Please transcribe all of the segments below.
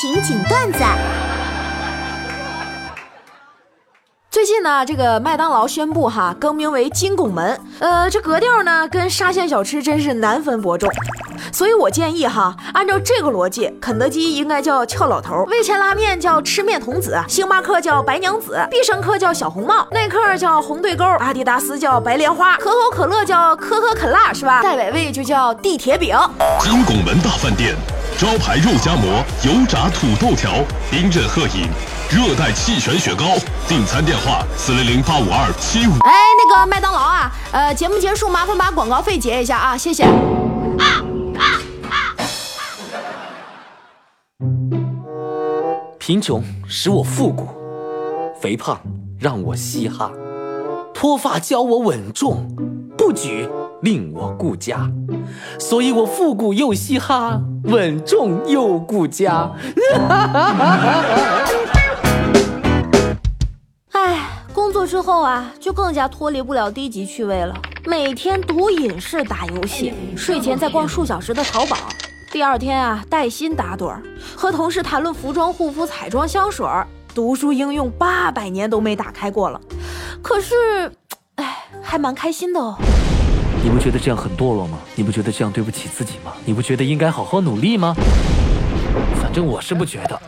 情景段子。最近呢，这个麦当劳宣布哈更名为金拱门，呃，这格调呢跟沙县小吃真是难分伯仲，所以我建议哈，按照这个逻辑，肯德基应该叫俏老头，味千拉面叫吃面童子，星巴克叫白娘子，必胜客叫小红帽，耐克叫红对勾，阿迪达斯叫白莲花，可口可乐叫可可可辣是吧？代伟味就叫地铁饼。金拱门大饭店，招牌肉夹馍、油炸土豆条、冰镇鹤饮、热带气旋雪糕。订餐电话：四零零八五二七五。哎，那个麦当劳啊，呃，节目结束麻烦把广告费结一下啊，谢谢。贫穷使我复古，肥胖让我嘻哈，脱发教我稳重，不举令我顾家，所以我复古又嘻哈，稳重又顾家。哎，工作之后啊，就更加脱离不了低级趣味了。每天读影视、打游戏，睡前再逛数小时的淘宝，第二天啊带薪打盹儿，和同事谈论服装、护肤、彩妆、香水儿，读书应用八百年都没打开过了。可是，哎，还蛮开心的哦。你不觉得这样很堕落吗？你不觉得这样对不起自己吗？你不觉得应该好好努力吗？反正我是不觉得。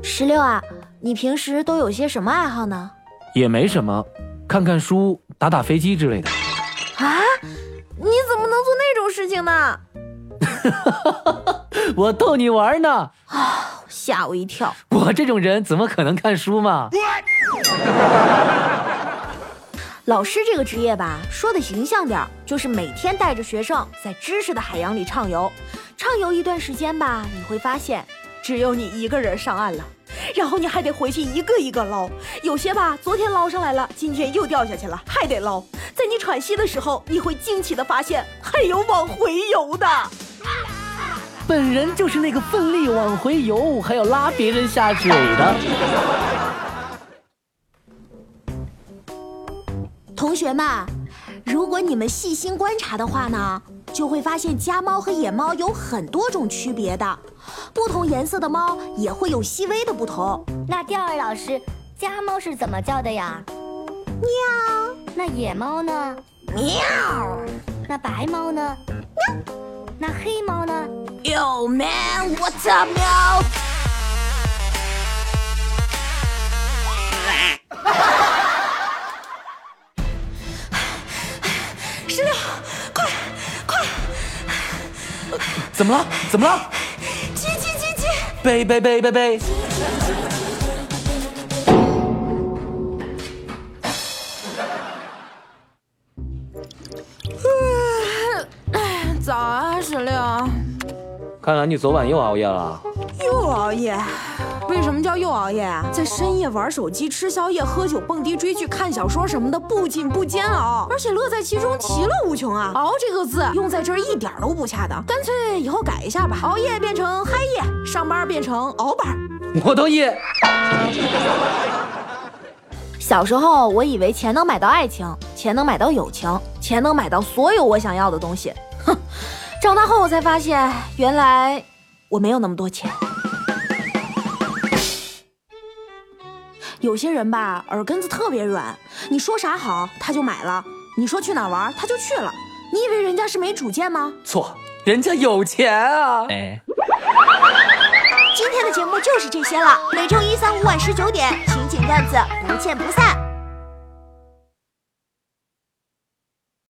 石榴啊，你平时都有些什么爱好呢？也没什么，看看书、打打飞机之类的。啊，你怎么能做那种事情呢？我逗你玩呢。啊，吓我一跳！我这种人怎么可能看书嘛？老师这个职业吧，说的形象点，就是每天带着学生在知识的海洋里畅游。畅游一段时间吧，你会发现，只有你一个人上岸了，然后你还得回去一个一个捞。有些吧，昨天捞上来了，今天又掉下去了，还得捞。在你喘息的时候，你会惊奇的发现，还有往回游的。本人就是那个奋力往回游，还要拉别人下水的。同学们，如果你们细心观察的话呢，就会发现家猫和野猫有很多种区别的，不同颜色的猫也会有细微的不同。那第二老师，家猫是怎么叫的呀？喵。那野猫呢？喵。那白猫呢？喵。那黑猫呢？Yo man，what's up，喵。怎么了？怎么了？急急急急！背背背背背！早啊，石榴。看来你昨晚又熬夜了。又熬夜？为什么叫又熬夜啊？在深夜玩手机、吃宵夜、喝酒、蹦迪、追剧、看小说什么的，不仅不煎熬，而且乐在其中，其乐无穷啊！熬这个字用在这儿一点都不恰当，干脆以后改一下吧，熬夜变成嗨夜，上班变成熬班。我同意。小时候我以为钱能买到爱情，钱能买到友情，钱能买到所有我想要的东西。哼，长大后我才发现，原来我没有那么多钱。有些人吧，耳根子特别软，你说啥好他就买了，你说去哪玩他就去了。你以为人家是没主见吗？错，人家有钱啊！哎，今天的节目就是这些了。每周一、三、五晚十九点，情景段子不见不散。